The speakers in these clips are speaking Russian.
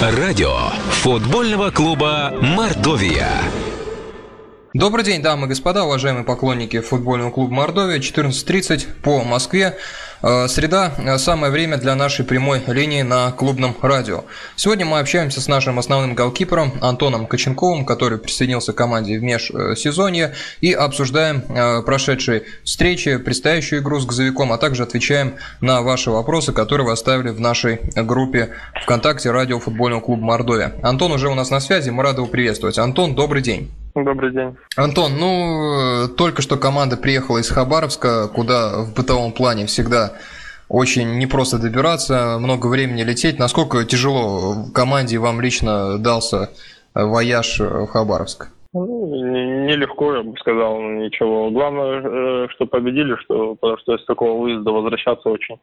Радио футбольного клуба «Мордовия». Добрый день, дамы и господа, уважаемые поклонники футбольного клуба «Мордовия». 14.30 по Москве. Э, среда – самое время для нашей прямой линии на клубном радио. Сегодня мы общаемся с нашим основным голкипером Антоном Коченковым, который присоединился к команде в межсезонье, и обсуждаем э, прошедшие встречи, предстоящую игру с «Газовиком», а также отвечаем на ваши вопросы, которые вы оставили в нашей группе ВКонтакте радио футбольного клуба «Мордовия». Антон уже у нас на связи, мы рады его приветствовать. Антон, добрый день. Добрый день. Антон, ну, только что команда приехала из Хабаровска, куда в бытовом плане всегда очень непросто добираться, много времени лететь. Насколько тяжело команде вам лично дался вояж в Хабаровск? Ну, нелегко, я бы сказал, ничего. Главное, э, что победили, что, потому что из такого выезда возвращаться очень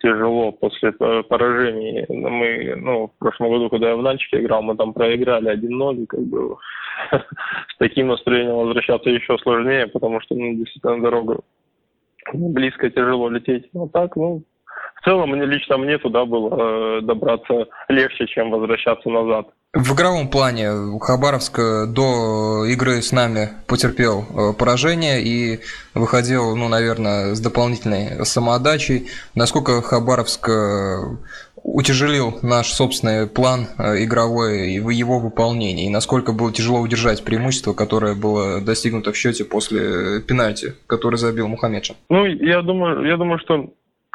тяжело после поражений. Мы, ну, в прошлом году, когда я в Нальчике играл, мы там проиграли 1-0, как бы с таким настроением возвращаться еще сложнее, потому что, ну, действительно, дорога близко, тяжело лететь. Но так, ну, в целом, мне лично мне туда было э, добраться легче, чем возвращаться назад. В игровом плане Хабаровск до игры с нами потерпел э, поражение и выходил, ну, наверное, с дополнительной самоотдачей. Насколько Хабаровск э, утяжелил наш собственный план э, игровой и его выполнение, и насколько было тяжело удержать преимущество, которое было достигнуто в счете после пенальти, который забил Мухаммедшин? Ну, я думаю, я думаю, что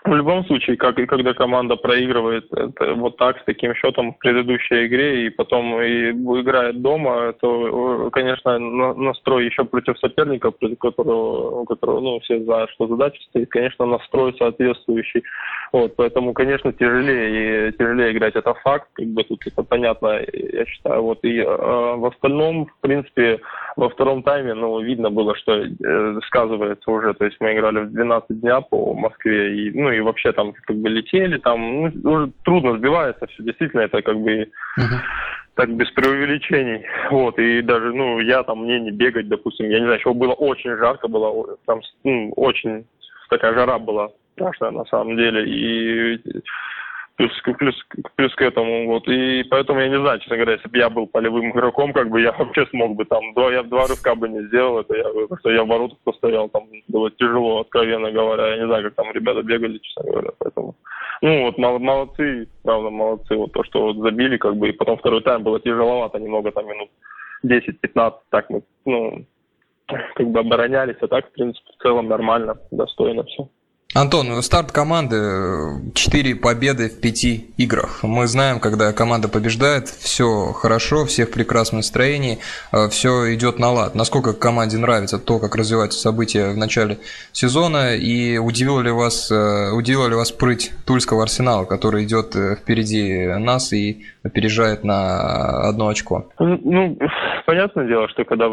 в любом случае, как и когда команда проигрывает это, вот так, с таким счетом в предыдущей игре, и потом и играет дома, то, конечно, настрой еще против соперника, против которого, у которого ну, все знают, что задача стоит, конечно, настрой соответствующий. Вот, поэтому, конечно, тяжелее и тяжелее играть, это факт, как бы тут это понятно, я считаю. Вот, и э, в остальном, в принципе, во втором тайме, ну, видно было, что э, сказывается уже, то есть мы играли в 12 дня по Москве, и, ну, и вообще там как бы летели, там ну, уже трудно сбивается все, действительно, это как бы uh-huh. так без преувеличений. Вот, и даже, ну, я там, мне не бегать, допустим, я не знаю, еще было очень жарко, было там, ну, очень такая жара была страшная на самом деле, и плюс, плюс, плюс к этому. Вот. И поэтому я не знаю, честно говоря, если бы я был полевым игроком, как бы я вообще смог бы там, два, я два рывка бы не сделал, это я, что я в воротах постоял, там было тяжело, откровенно говоря. Я не знаю, как там ребята бегали, честно говоря, поэтому. Ну вот молодцы, правда, молодцы. Вот то, что вот забили, как бы, и потом второй тайм было тяжеловато немного, там минут 10-15, так мы, ну, как бы оборонялись, а так, в принципе, в целом нормально, достойно все. Антон, старт команды 4 победы в 5 играх. Мы знаем, когда команда побеждает, все хорошо, всех в прекрасном настроении, э, все идет на лад. Насколько команде нравится то, как развиваются события в начале сезона, и удивило ли вас, э, удивило ли вас прыть Тульского арсенала, который идет э, впереди нас и опережает на одно очко? Ну, понятное дело, что когда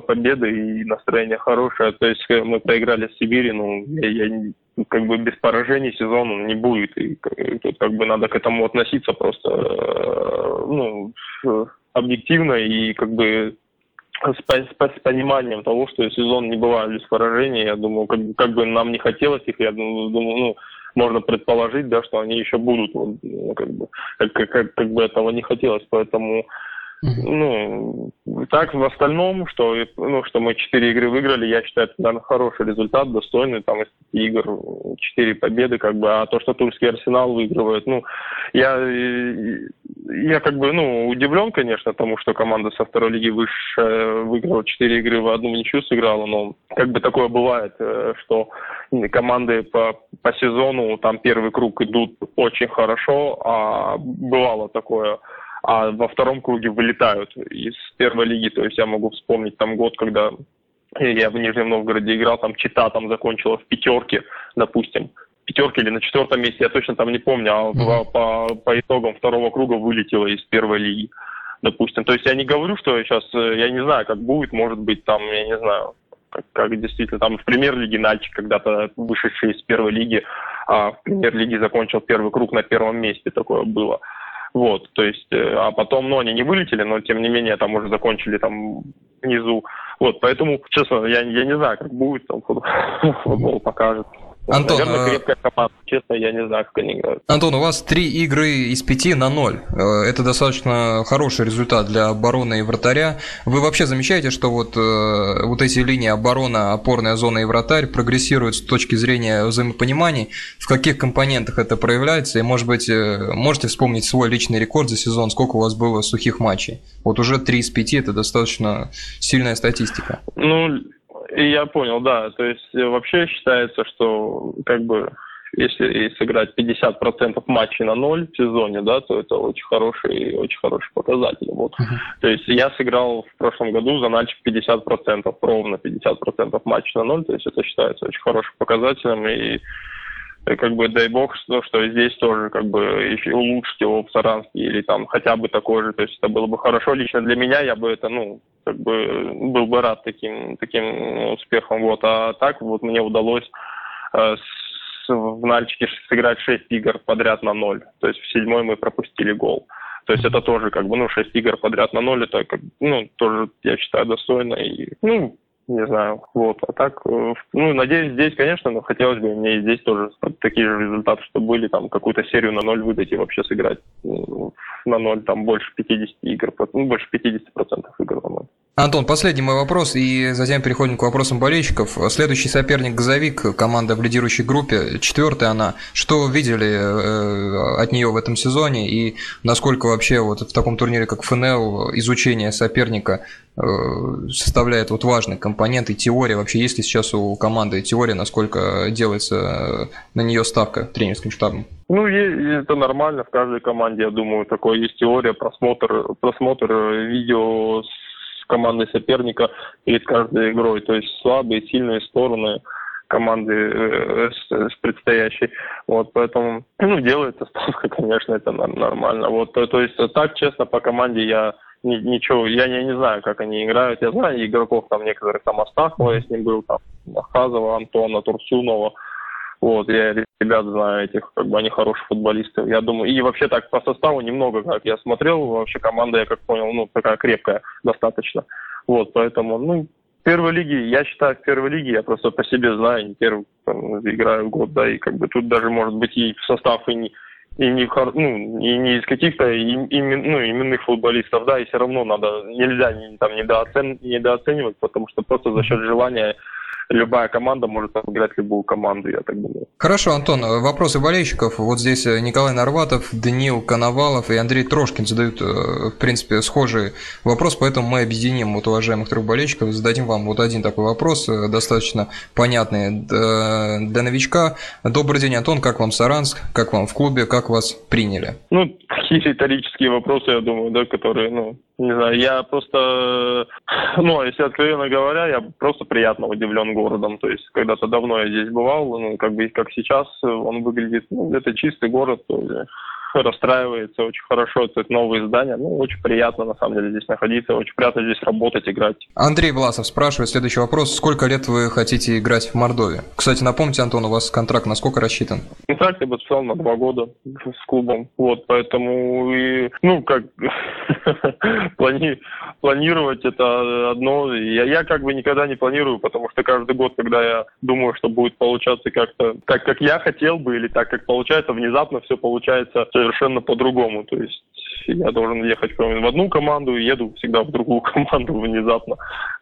победа и настроение хорошее, то есть мы проиграли в Сибири, ну, я, я как бы без поражений сезон не будет. И тут как бы надо к этому относиться просто э, ну, объективно и как бы с, с, с пониманием того, что сезон не бывает без поражений. Я думаю, как, как бы нам не хотелось их, я думаю, ну, можно предположить, да, что они еще будут, ну, как бы, как, как, как бы этого не хотелось, поэтому ну, так в остальном, что, ну, что мы четыре игры выиграли, я считаю, это, наверное, хороший результат, достойный, там из игр четыре победы, как бы, а то, что Тульский Арсенал выигрывает, ну, я, я как бы, ну, удивлен, конечно, тому, что команда со второй лиги выше выиграла четыре игры, в одну ничью сыграла, но как бы такое бывает, э, что команды по, по сезону, там первый круг идут очень хорошо, а бывало такое, а во втором круге вылетают из первой лиги. То есть я могу вспомнить там год, когда я в Нижнем Новгороде играл, там Чита там закончила в пятерке, допустим, пятерке или на четвертом месте, я точно там не помню, а mm-hmm. по, по итогам второго круга вылетела из первой лиги, допустим. То есть я не говорю, что сейчас, э, я не знаю, как будет, может быть, там, я не знаю, как, как действительно, там в премьер-лиге Нальчик когда-то вышедший из первой лиги, а в премьер-лиге закончил первый круг на первом месте, такое было. Вот, то есть, э, а потом, ну, они не вылетели, но тем не менее там уже закончили там внизу. Вот, поэтому, честно, я, я не знаю, как будет, там футбол, футбол покажет. Антон, Наверное, э, крепкая команда. Честно, я не знаю, как они играют. Антон, у вас три игры из пяти на ноль. Э, Это достаточно хороший результат для обороны и вратаря. Вы вообще замечаете, что вот, э, вот эти линии оборона, опорная зона и вратарь прогрессируют с точки зрения взаимопонимания? В каких компонентах это проявляется? И, может быть, э, можете вспомнить свой личный рекорд за сезон, сколько у вас было сухих матчей? Вот уже три из пяти – это достаточно сильная статистика. Ну, я понял, да. То есть э, вообще считается, что как бы если сыграть 50% матчей на ноль в сезоне, да, то это очень хороший, очень хороший показатель. Вот. То есть я сыграл в прошлом году за Нальчик 50%, ровно 50% матчей на ноль, то есть это считается очень хорошим показателем, и как бы дай бог, что, что здесь тоже как бы еще улучшить его в Саранске или там хотя бы такой же, то есть это было бы хорошо лично для меня, я бы это, ну, как бы был бы рад таким, таким успехом, вот, а так вот мне удалось э, с- в Нальчике сыграть 6 игр подряд на ноль, то есть в седьмой мы пропустили гол. То есть это тоже как бы, ну, 6 игр подряд на ноль, это как, ну, тоже, я считаю, достойно. И, ну, не знаю, вот. А так, э, ну, надеюсь, здесь, конечно, но хотелось бы мне и здесь тоже такие же результаты, что были, там, какую-то серию на ноль выдать и вообще сыграть э, на ноль, там, больше 50 игр, ну, больше 50% игр на ноль. Антон, последний мой вопрос, и затем переходим к вопросам болельщиков. Следующий соперник «Газовик», команда в лидирующей группе, четвертая она. Что видели э, от нее в этом сезоне, и насколько вообще вот в таком турнире, как ФНЛ, изучение соперника э, составляет вот важный компонент, и теория, вообще есть ли сейчас у команды теория, насколько делается э, на нее ставка тренерским штабом? Ну, это нормально в каждой команде, я думаю, такое есть теория, просмотр, просмотр видео с командой соперника перед каждой игрой, то есть слабые, сильные стороны команды э, с, с предстоящей. Вот, поэтому, ну, делается ставка, конечно, это нор- нормально. Вот, то, то есть, так, честно, по команде я ни- ничего, я не, не знаю, как они играют. Я знаю игроков там некоторых, там Астахова, я с ним был, там Ахазова, Антона, Турсунова. Вот, я ребят знаю этих, как бы они хорошие футболисты. Я думаю, и вообще так по составу немного, как я смотрел, вообще команда, я как понял, ну, такая крепкая достаточно. Вот, поэтому, ну, первой лиге, я считаю, в первой лиге, я просто по себе знаю, не первый там, играю год, да, и как бы тут даже может быть и в состав и не, и не, ну, и не из каких-то им- имен- ну, именных футболистов, да, и все равно надо, нельзя не, там, недооцен, недооценивать, потому что просто за счет желания любая команда может обыграть любую команду, я так думаю. Хорошо, Антон, вопросы болельщиков. Вот здесь э, Николай Нарватов, Даниил Коновалов и Андрей Трошкин задают, э, в принципе, схожий вопрос, поэтому мы объединим вот уважаемых трех болельщиков, зададим вам вот один такой вопрос, э, достаточно понятный для новичка. Добрый день, Антон, как вам Саранск, как вам в клубе, как вас приняли? Ну, такие риторические вопросы, я думаю, да, которые, ну, не знаю, я просто, ну, если откровенно говоря, я просто приятно удивлен городом. То есть, когда-то давно я здесь бывал, ну, как бы, как сейчас, он выглядит, ну, это чистый город, расстраивается очень хорошо, это новые здания, ну, очень приятно, на самом деле, здесь находиться, очень приятно здесь работать, играть. Андрей Власов спрашивает следующий вопрос. Сколько лет вы хотите играть в Мордовии? Кстати, напомните, Антон, у вас контракт на сколько рассчитан? Контракт я подписал на два года с клубом, вот, поэтому, и, ну, как, плани, планировать это одно, я, я как бы никогда не планирую, потому что каждый год, когда я думаю, что будет получаться как-то так, как я хотел бы, или так, как получается, внезапно все получается совершенно по-другому, то есть я должен ехать в одну команду, и еду всегда в другую команду внезапно,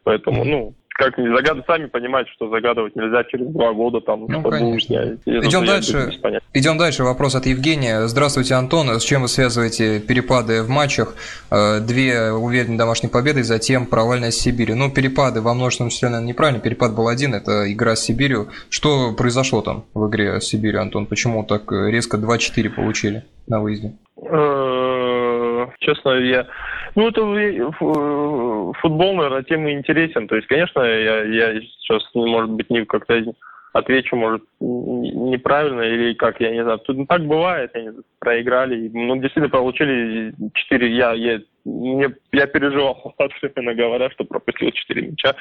поэтому, ну, как не загадывать, сами понимаете, что загадывать нельзя через два года там, Ну, конечно. будет. Я- Идем дальше. Идем дальше. Вопрос от Евгения. Здравствуйте, Антон. С чем вы связываете перепады в матчах? Э, Две уверенные домашние победы, затем провальная с Сибирью. Ну, перепады во множественном числе, наверное, неправильно. Перепад был один, это игра с Сибирью. Что произошло там в игре с Сибирью, Антон? Почему так э, резко 2-4 получили на выезде? Э, Честно, я... Ну, это э, фу- футбол, наверное, тем и интересен. То есть, конечно, я, я сейчас, может быть, не как-то отвечу, может, неправильно или как, я не знаю. Тут ну, так бывает, они проиграли. Ну, действительно, получили 4... Я, я, мне, я переживал, откровенно говоря, что пропустил 4 мяча.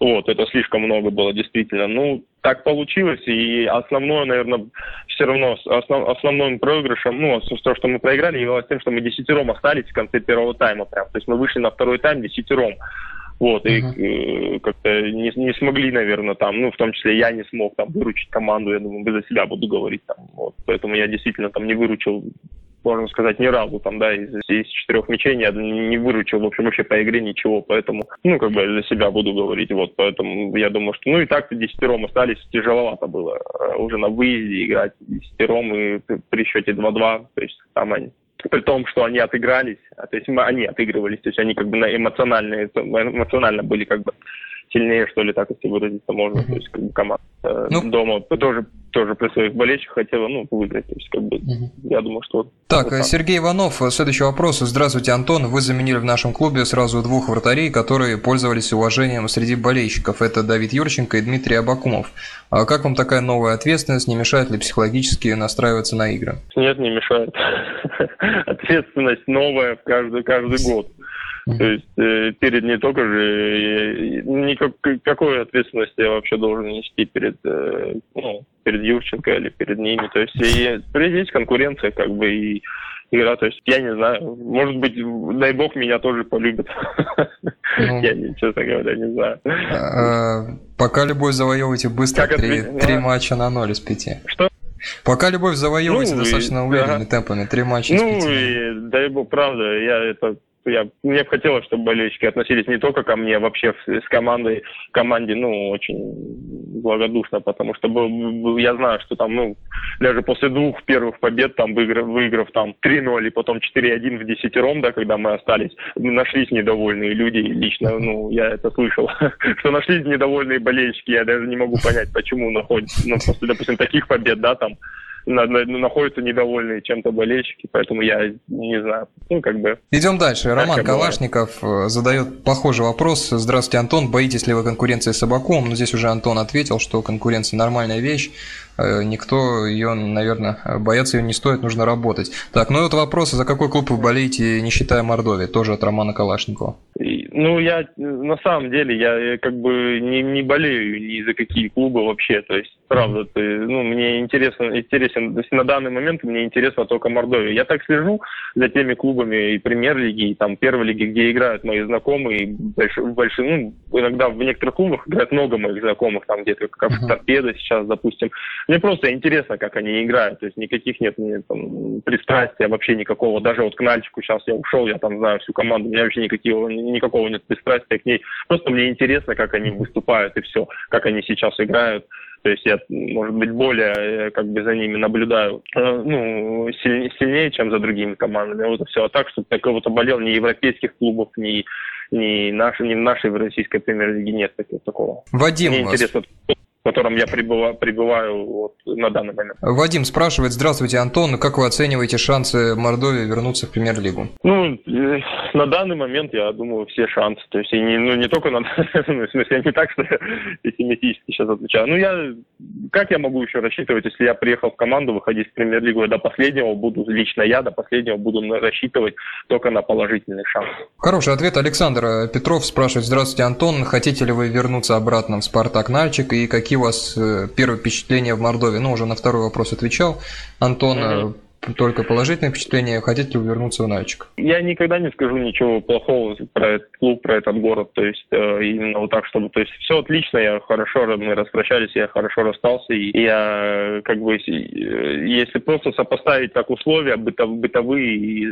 Вот, это слишком много было, действительно. Ну, так получилось, и основное, наверное, все равно основ- основным проигрышем, ну, то, что мы проиграли, явилось тем, что мы десятером остались в конце первого тайма прям. То есть мы вышли на второй тайм десятером. Вот, uh-huh. и э, как-то не, не смогли, наверное, там, ну, в том числе я не смог там выручить команду, я думаю, за себя буду говорить там, вот, поэтому я действительно там не выручил можно сказать, ни разу там, да, из, из четырех мячей я не выручил, в общем, вообще по игре ничего, поэтому, ну, как бы за себя буду говорить, вот, поэтому я думаю, что, ну, и так-то десятером остались, тяжеловато было э, уже на выезде играть десятером и при счете 2-2, то есть там они при том, что они отыгрались, то есть они отыгрывались, то есть они как бы на эмоциональные, эмоционально были как бы сильнее, что ли, так если выразиться можно. Mm-hmm. То есть как бы команда э, ну, дома тоже тоже при своих болельщиках хотела, ну, выиграть. То есть, как бы, угу. я думаю, что... Так, вот Сергей Иванов, следующий вопрос. Здравствуйте, Антон. Вы заменили в нашем клубе сразу двух вратарей, которые пользовались уважением среди болельщиков. Это Давид Юрченко и Дмитрий Абакумов. А как вам такая новая ответственность? Не мешает ли психологически настраиваться на игры? Нет, не мешает. Ответственность новая каждый, каждый год. То есть э, перед не только же, никак, какой ответственности я вообще должен нести перед, э, ну, перед Юрченко или перед ними. То есть и, есть конкуренция, как бы, и игра. То есть я не знаю, может быть, дай бог меня тоже полюбят. Ну, я, честно говоря, не знаю. А, пока любовь завоевываете быстро, три матча на ноль из пяти. Что? Пока любовь завоевываете ну, достаточно уверенными темпами, три матча из ну, пяти. Ну, дай бог, правда, я это я, мне бы хотелось, чтобы болельщики относились не только ко мне, а вообще с командой, команде, ну, очень благодушно, потому что я знаю, что там, ну, даже после двух первых побед, там, выиграв, выиграв там 3-0 и потом 4-1 в десятером, да, когда мы остались, нашлись недовольные люди, лично, ну, я это слышал, что нашлись недовольные болельщики, я даже не могу понять, почему находятся, ну, после, допустим, таких побед, да, там, находятся недовольные чем-то болельщики, поэтому я не знаю. Ну, как бы... Идем дальше. Роман Калашников бывает. Э, задает похожий вопрос. Здравствуйте, Антон. Боитесь ли вы конкуренции с Собаком? Ну, здесь уже Антон ответил, что конкуренция нормальная вещь. Э, никто ее, наверное, бояться ее не стоит, нужно работать. Так, ну и вот вопрос, за какой клуб вы болеете, не считая Мордовии, тоже от Романа Калашникова. Ну, я на самом деле, я как бы не, не болею ни за какие клубы вообще. То есть, правда, ты, ну, мне интересно, интересен, то есть на данный момент мне интересно только Мордовия. Я так слежу за теми клубами и премьер-лиги, и там первой лиги, где играют мои знакомые, больш, больш, ну, иногда в некоторых клубах играет много моих знакомых, там где-то как uh-huh. торпеда сейчас, допустим. Мне просто интересно, как они играют, то есть никаких нет мне, там, пристрастия вообще никакого. Даже вот к Нальчику сейчас я ушел, я там знаю всю команду, у меня вообще никакого, никакого нет пристрастия к ней. Просто мне интересно, как они выступают и все, как они сейчас играют. То есть я, может быть, более э, как бы за ними наблюдаю э, ну, сильнее, сильнее, чем за другими командами. Вот и все. А так, чтобы я кого-то болел ни европейских клубов, ни, ни, наши, ни нашей в российской премьер-лиге нет такого. Вадим, Мне интересно, в котором я пребываю, пребываю вот на данный момент. Вадим спрашивает, здравствуйте, Антон, как вы оцениваете шансы Мордовии вернуться в премьер-лигу? Ну, э, на данный момент, я думаю, все шансы. То есть, не, ну, не только на ну, в смысле, не так, что я пессимистически сейчас отвечаю. Ну, я, как я могу еще рассчитывать, если я приехал в команду, выходить в премьер-лигу, я до последнего буду, лично я до последнего буду рассчитывать только на положительный шанс. Хороший ответ. Александр Петров спрашивает, здравствуйте, Антон, хотите ли вы вернуться обратно в Спартак Нальчик и какие у вас э, первые впечатления в Мордовии? Ну, уже на второй вопрос отвечал. Антон, mm-hmm только положительные впечатления, хотите ли вы вернуться в Нальчик? Я никогда не скажу ничего плохого про этот клуб, про этот город, то есть э, именно вот так, чтобы, то есть все отлично, я хорошо, мы распрощались, я хорошо расстался, и я как бы, если просто сопоставить так условия бытов, бытовые, и,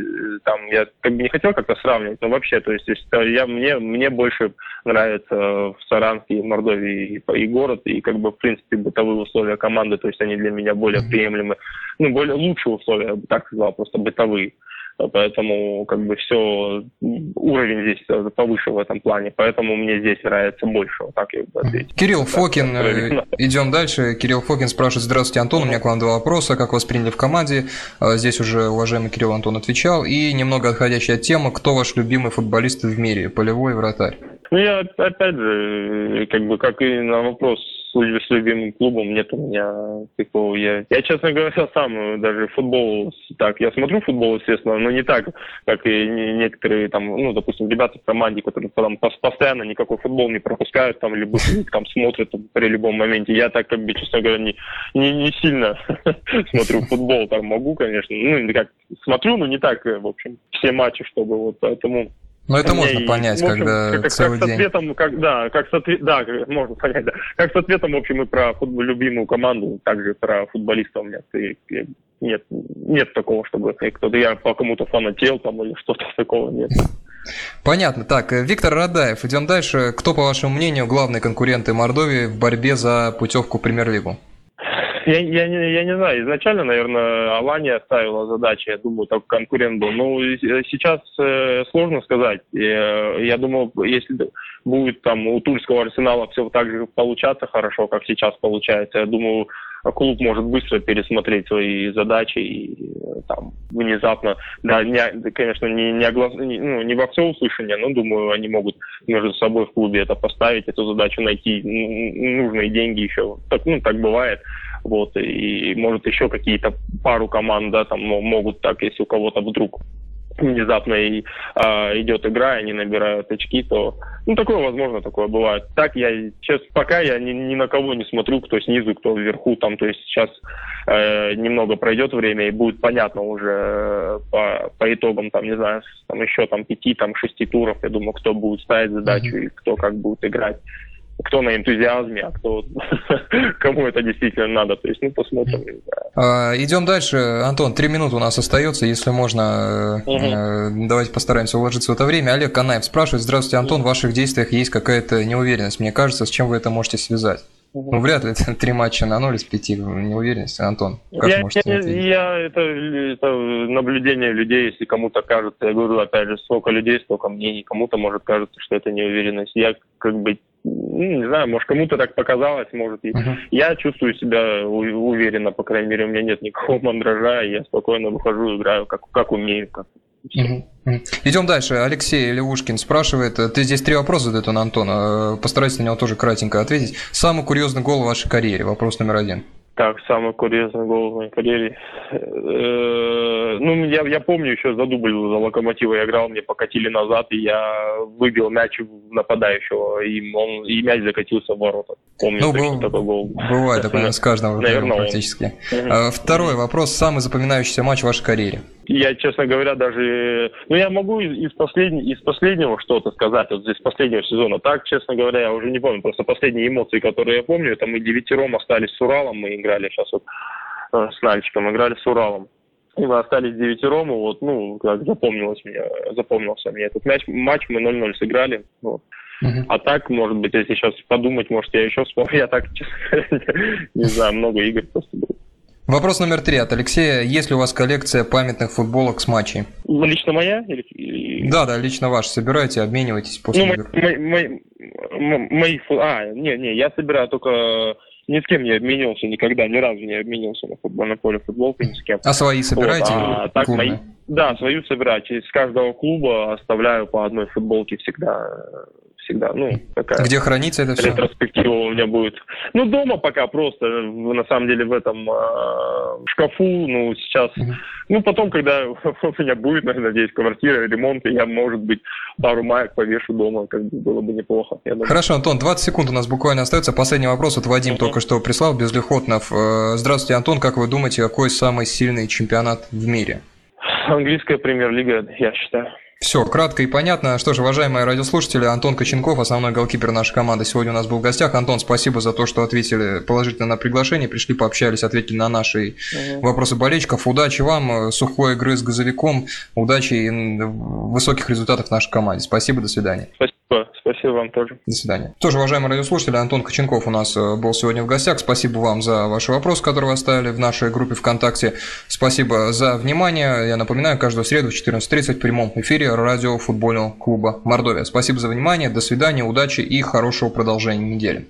там, я как бы не хотел как-то сравнивать, но вообще, то есть, есть я, мне, мне больше нравится в Саранске, в Мордовии и, и город, и как бы, в принципе, бытовые условия команды, то есть они для меня более приемлемы, ну, более лучшие условия я бы так сказал, просто бытовые. Поэтому как бы все, уровень здесь повыше в этом плане, поэтому мне здесь нравится больше, вот так я бы ответил. Кирилл Фокин, э, идем дальше. Кирилл Фокин спрашивает, здравствуйте, Антон, у меня к вам два вопроса, как вас приняли в команде? А, здесь уже уважаемый Кирилл Антон отвечал. И немного отходящая тема, кто ваш любимый футболист в мире, полевой вратарь? Ну, я опять же, как бы, как и на вопрос с любимым клубом нет у меня такого. Я, я честно говоря, сам даже футбол, так, я смотрю футбол, естественно, но не так, как и некоторые там, ну, допустим, ребята в команде, которые там постоянно никакой футбол не пропускают, там, либо там смотрят при любом моменте. Я так, как бы, честно говоря, не, не, не сильно смотрю футбол, там могу, конечно, ну, как смотрю, но не так, в общем, все матчи, чтобы вот, поэтому Но это можно и, понять, общем, когда как, целый как день. С ответом, как, да, как с ответ, да, можно понять, да. Как с ответом, в общем, и про футбол, любимую команду, также про футболистов нет. И, и, нет, нет такого, чтобы кто-то я по кому-то фанател там или что-то такого нет. Понятно. Так, Виктор Радаев, идем дальше. Кто, по вашему мнению, главные конкуренты Мордовии в борьбе за путевку в премьер-лигу? Я, я, не, я не знаю, изначально, наверное, Алания ставила задачи, я думаю, так конкурент был. Но сейчас э, сложно сказать. Я, я думаю, если будет там у Тульского арсенала все так же получаться хорошо, как сейчас получается, я думаю, клуб может быстро пересмотреть свои задачи и э, там внезапно, да, не, конечно, не, не, оглас, не, ну, не во всеуслышание, но думаю, они могут между собой в клубе это поставить, эту задачу найти нужные деньги еще. Так, ну, так бывает. Вот, и может еще какие-то пару команд, да, там могут так, если у кого-то вдруг внезапно и э, идет игра, и они набирают очки, то ну такое возможно, такое бывает. Так я сейчас пока я ни, ни на кого не смотрю, кто снизу, кто вверху, там, то есть сейчас э, немного пройдет время и будет понятно уже э, по, по итогам, там, не знаю, там еще там пяти, там шести туров, я думаю, кто будет ставить задачу mm-hmm. и кто как будет играть кто на энтузиазме, а кто кому это действительно надо. То есть, ну, посмотрим. А, идем дальше. Антон, три минуты у нас остается, если можно, угу. давайте постараемся уложиться в это время. Олег Канаев спрашивает, здравствуйте, Антон, в ваших действиях есть какая-то неуверенность, мне кажется, с чем вы это можете связать? Ну, вряд ли это три матча на ноль из пяти, неуверенность. Антон, как я, можете я, я это, это наблюдение людей, если кому-то кажется, я говорю, опять же, сколько людей, столько мнений, кому-то может кажется, что это неуверенность. Я как бы ну, не знаю, может, кому-то так показалось, может, и uh-huh. я чувствую себя уверенно, по крайней мере, у меня нет никакого мандража, и я спокойно выхожу, играю, как, как умею. Как... Uh-huh. Идем дальше. Алексей Левушкин спрашивает, ты здесь три вопроса задает он Антона, постарайся на него тоже кратенько ответить. Самый курьезный гол в вашей карьере, вопрос номер один. Так, самый курьезный гол в моей карьере. Э, ну, я, я помню еще за дубль за Локомотива я играл, мне покатили назад, и я выбил мяч нападающего, и, он, и мяч закатился в ворота. Помню ну, точно был, такой гол. Бывает такое с каждым Наверное, практически. Он. Второй вопрос. Самый запоминающийся матч в вашей карьере? Я, честно говоря, даже... Ну, я могу из, из, послед... из последнего что-то сказать, вот здесь последнего сезона. Так, честно говоря, я уже не помню. Просто последние эмоции, которые я помню, это мы девятером остались с Уралом, мы играли сейчас вот э, с Нальчиком, играли с Уралом. И мы остались девятером, и вот, ну, как запомнилось мне, запомнился мне этот мяч. Матч мы 0-0 сыграли. Вот. Uh-huh. А так, может быть, если сейчас подумать, может, я еще вспомню. Я так, честно говоря, не знаю, много игр просто было. Вопрос номер три от Алексея. Есть ли у вас коллекция памятных футболок с матчей? Лично моя? Да, да, лично ваша. Собираете, обмениваетесь после ну, игр? Мои, мои, мои, а, не, не, я собираю только ни с кем не обменивался никогда, ни разу не обменивался на футбольном поле футболкой ни с кем. А свои собираете? Вот, а, так мои, да, свою собираю. Через каждого клуба оставляю по одной футболке всегда всегда, ну, такая... Где хранится это все? Ретроспектива у меня будет. Ну, дома пока просто, на самом деле, в этом э, шкафу, ну, сейчас... Угу. Ну, потом, когда у меня будет, надеюсь, квартира, ремонт, я, может быть, пару маек повешу дома, как бы было бы неплохо. Хорошо, Антон, 20 секунд у нас буквально остается. Последний вопрос от Вадим угу. только что прислал, Безлихотнов. Э, здравствуйте, Антон, как вы думаете, какой самый сильный чемпионат в мире? Английская премьер-лига, я считаю. Все, кратко и понятно. Что же, уважаемые радиослушатели, Антон Коченков, основной голкипер нашей команды, сегодня у нас был в гостях. Антон, спасибо за то, что ответили положительно на приглашение, пришли, пообщались, ответили на наши угу. вопросы болельщиков. Удачи вам, сухой игры с газовиком, удачи и высоких результатов нашей команде. Спасибо, до свидания. Спасибо. Спасибо вам тоже. До свидания. Тоже, уважаемые радиослушатели, Антон Коченков у нас э, был сегодня в гостях. Спасибо вам за ваши вопросы, которые вы оставили в нашей группе ВКонтакте. Спасибо за внимание. Я напоминаю, каждую среду в 14.30 в прямом эфире радио футбольного клуба Мордовия. Спасибо за внимание. До свидания, удачи и хорошего продолжения недели.